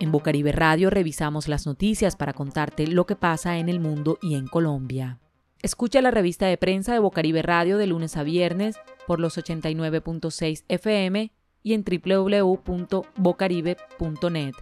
En Bocaribe Radio revisamos las noticias para contarte lo que pasa en el mundo y en Colombia. Escucha la revista de prensa de Bocaribe Radio de lunes a viernes por los 89.6 FM y en www.bocaribe.net.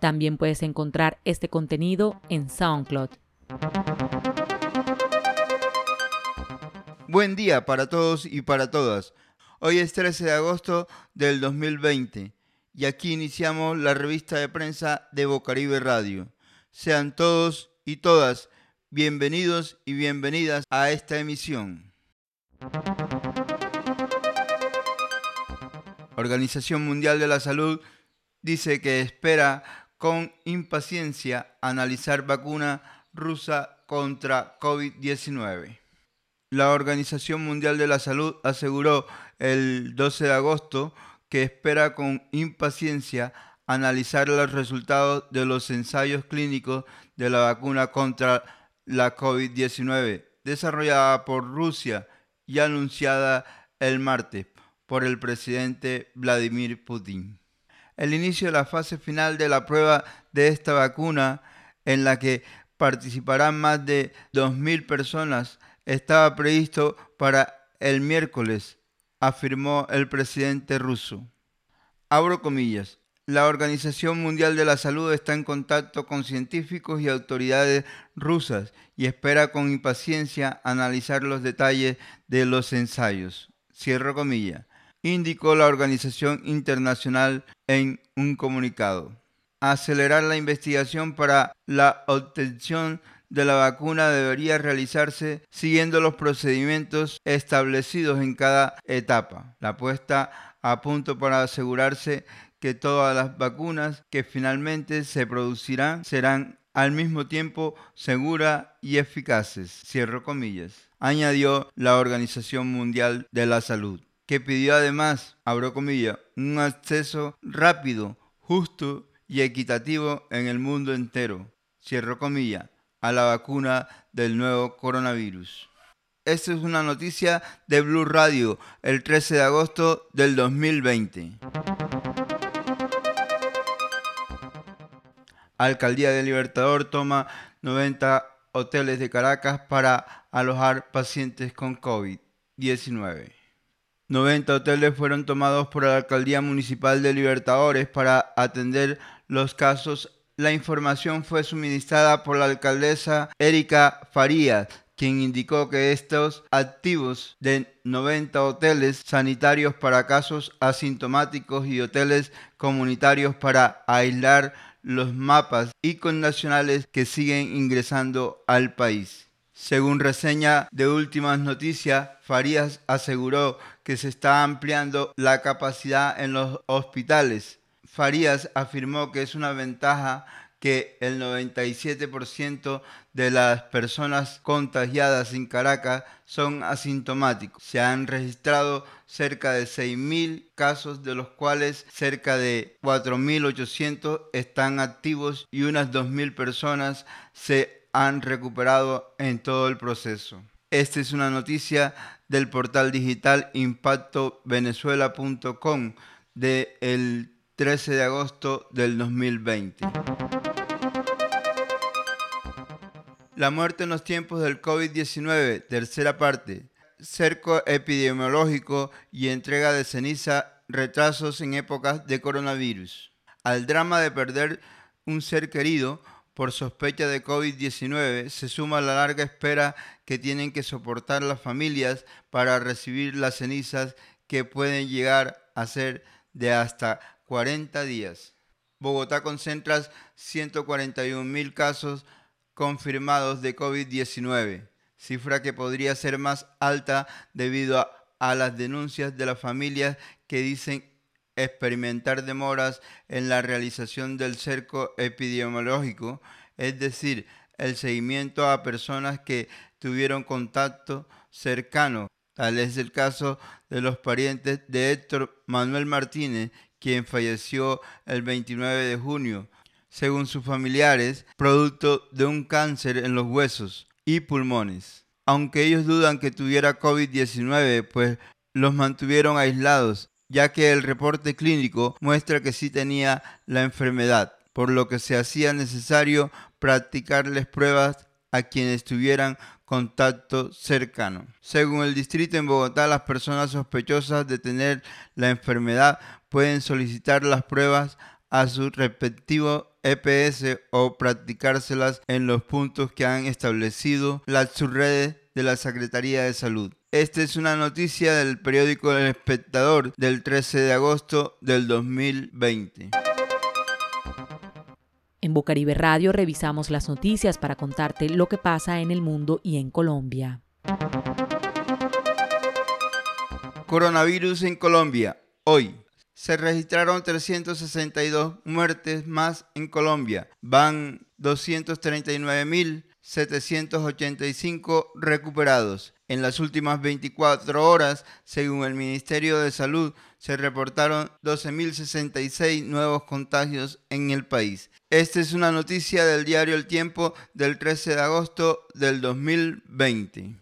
También puedes encontrar este contenido en SoundCloud. Buen día para todos y para todas. Hoy es 13 de agosto del 2020 y aquí iniciamos la revista de prensa de Bocaribe Radio. Sean todos y todas bienvenidos y bienvenidas a esta emisión. Organización Mundial de la Salud dice que espera con impaciencia analizar vacuna rusa contra COVID-19. La Organización Mundial de la Salud aseguró el 12 de agosto que espera con impaciencia analizar los resultados de los ensayos clínicos de la vacuna contra la COVID-19 desarrollada por Rusia y anunciada el martes por el presidente Vladimir Putin. El inicio de la fase final de la prueba de esta vacuna, en la que participarán más de 2.000 personas, estaba previsto para el miércoles afirmó el presidente ruso. Abro comillas. La Organización Mundial de la Salud está en contacto con científicos y autoridades rusas y espera con impaciencia analizar los detalles de los ensayos. Cierro comillas. Indicó la organización internacional en un comunicado. Acelerar la investigación para la obtención de la vacuna debería realizarse siguiendo los procedimientos establecidos en cada etapa. La puesta a punto para asegurarse que todas las vacunas que finalmente se producirán serán al mismo tiempo seguras y eficaces. Cierro comillas. Añadió la Organización Mundial de la Salud, que pidió además, abro comillas, un acceso rápido, justo y equitativo en el mundo entero. Cierro comillas a la vacuna del nuevo coronavirus. Esta es una noticia de Blue Radio el 13 de agosto del 2020. Alcaldía de Libertador toma 90 hoteles de Caracas para alojar pacientes con COVID-19. 90 hoteles fueron tomados por la Alcaldía Municipal de Libertadores para atender los casos la información fue suministrada por la alcaldesa Erika Farías, quien indicó que estos activos de 90 hoteles sanitarios para casos asintomáticos y hoteles comunitarios para aislar los mapas y connacionales que siguen ingresando al país. Según reseña de últimas noticias, Farías aseguró que se está ampliando la capacidad en los hospitales Farías afirmó que es una ventaja que el 97% de las personas contagiadas en Caracas son asintomáticos. Se han registrado cerca de 6.000 casos, de los cuales cerca de 4.800 están activos y unas 2.000 personas se han recuperado en todo el proceso. Esta es una noticia del portal digital impactovenezuela.com de el 13 de agosto del 2020. La muerte en los tiempos del COVID-19, tercera parte. Cerco epidemiológico y entrega de ceniza, retrasos en épocas de coronavirus. Al drama de perder un ser querido por sospecha de COVID-19 se suma la larga espera que tienen que soportar las familias para recibir las cenizas que pueden llegar a ser de hasta 40 días. Bogotá concentra 141 mil casos confirmados de COVID-19, cifra que podría ser más alta debido a, a las denuncias de las familias que dicen experimentar demoras en la realización del cerco epidemiológico, es decir, el seguimiento a personas que tuvieron contacto cercano. Tal es el caso de los parientes de Héctor Manuel Martínez, quien falleció el 29 de junio, según sus familiares, producto de un cáncer en los huesos y pulmones. Aunque ellos dudan que tuviera COVID-19, pues los mantuvieron aislados ya que el reporte clínico muestra que sí tenía la enfermedad, por lo que se hacía necesario practicarles pruebas a quienes tuvieran contacto cercano. Según el distrito en Bogotá, las personas sospechosas de tener la enfermedad pueden solicitar las pruebas a su respectivo EPS o practicárselas en los puntos que han establecido las subredes de la Secretaría de Salud. Esta es una noticia del periódico El Espectador del 13 de agosto del 2020. En Bocaribe Radio revisamos las noticias para contarte lo que pasa en el mundo y en Colombia. Coronavirus en Colombia. Hoy se registraron 362 muertes más en Colombia. Van 239.785 recuperados. En las últimas 24 horas, según el Ministerio de Salud, se reportaron 12.066 nuevos contagios en el país. Esta es una noticia del diario El Tiempo del 13 de agosto del 2020.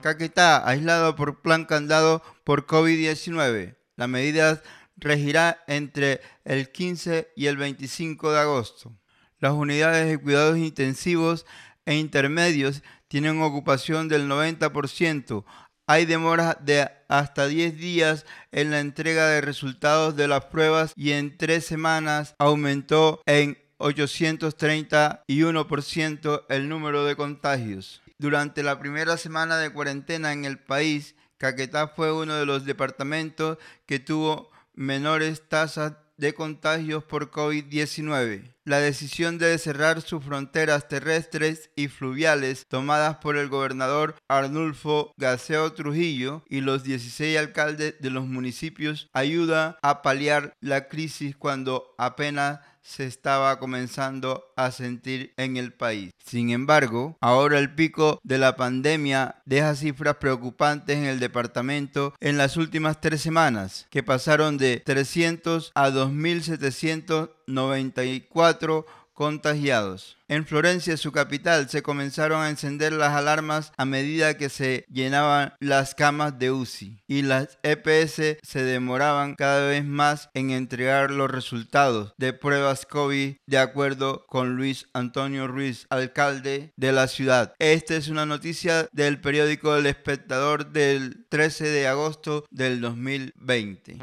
Caquetá, aislado por plan candado por COVID-19. La medida regirá entre el 15 y el 25 de agosto. Las unidades de cuidados intensivos e intermedios tienen ocupación del 90%. Hay demoras de hasta 10 días en la entrega de resultados de las pruebas y en tres semanas aumentó en 831% el número de contagios. Durante la primera semana de cuarentena en el país, Caquetá fue uno de los departamentos que tuvo menores tasas de contagios por COVID-19. La decisión de cerrar sus fronteras terrestres y fluviales tomadas por el gobernador Arnulfo Gaseo Trujillo y los 16 alcaldes de los municipios ayuda a paliar la crisis cuando apenas se estaba comenzando a sentir en el país. Sin embargo, ahora el pico de la pandemia deja cifras preocupantes en el departamento en las últimas tres semanas, que pasaron de 300 a 2.794 contagiados. En Florencia, su capital, se comenzaron a encender las alarmas a medida que se llenaban las camas de UCI y las EPS se demoraban cada vez más en entregar los resultados de pruebas COVID de acuerdo con Luis Antonio Ruiz, alcalde de la ciudad. Esta es una noticia del periódico El Espectador del 13 de agosto del 2020.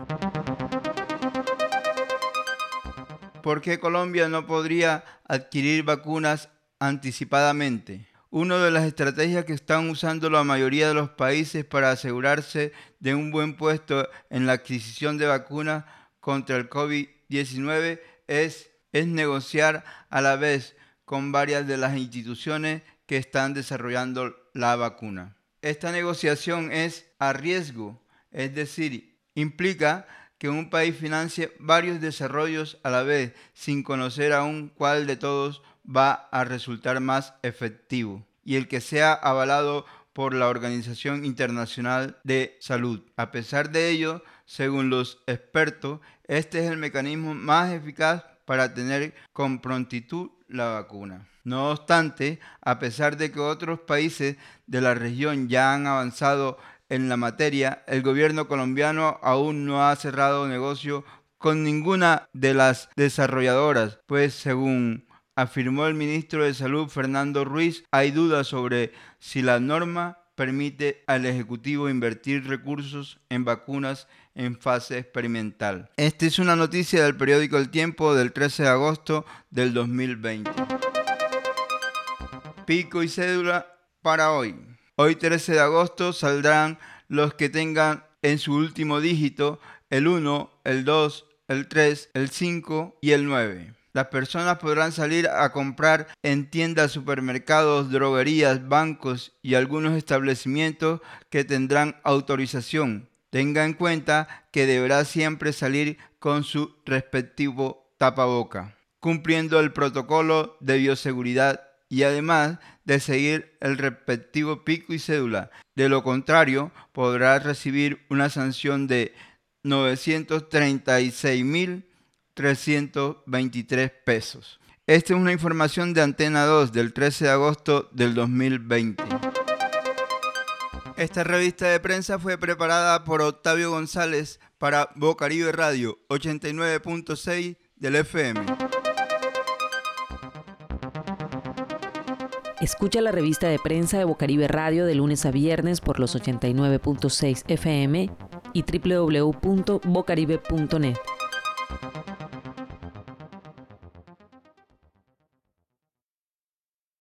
¿Por qué Colombia no podría adquirir vacunas anticipadamente? Una de las estrategias que están usando la mayoría de los países para asegurarse de un buen puesto en la adquisición de vacunas contra el COVID-19 es, negociar a la vez con varias de las instituciones que están desarrollando la vacuna. Esta negociación es a riesgo, es decir, implica que un país financie varios desarrollos a la vez sin conocer aún cuál de todos va a resultar más efectivo y el que sea avalado por la Organización Internacional de Salud. A pesar de ello, según los expertos, este es el mecanismo más eficaz para tener con prontitud la vacuna. No obstante, a pesar de que otros países de la región ya han avanzado en la materia, el gobierno colombiano aún no ha cerrado negocio con ninguna de las desarrolladoras, pues según afirmó el ministro de Salud Fernando Ruiz, hay dudas sobre si la norma permite al Ejecutivo invertir recursos en vacunas en fase experimental. Esta es una noticia del periódico El Tiempo del 13 de agosto del 2020. Pico y cédula para hoy. Hoy 13 de agosto saldrán los que tengan en su último dígito el 1, el 2, el 3, el 5 y el 9. Las personas podrán salir a comprar en tiendas, supermercados, droguerías, bancos y algunos establecimientos que tendrán autorización. Tenga en cuenta que deberá siempre salir con su respectivo tapaboca, cumpliendo el protocolo de bioseguridad y además de seguir el respectivo pico y cédula. De lo contrario, podrá recibir una sanción de 936.323 pesos. Esta es una información de Antena 2 del 13 de agosto del 2020. Esta revista de prensa fue preparada por Octavio González para Bocaribe Radio 89.6 del FM. Escucha la revista de prensa de Bocaribe Radio de lunes a viernes por los 89.6 FM y www.bocaribe.net.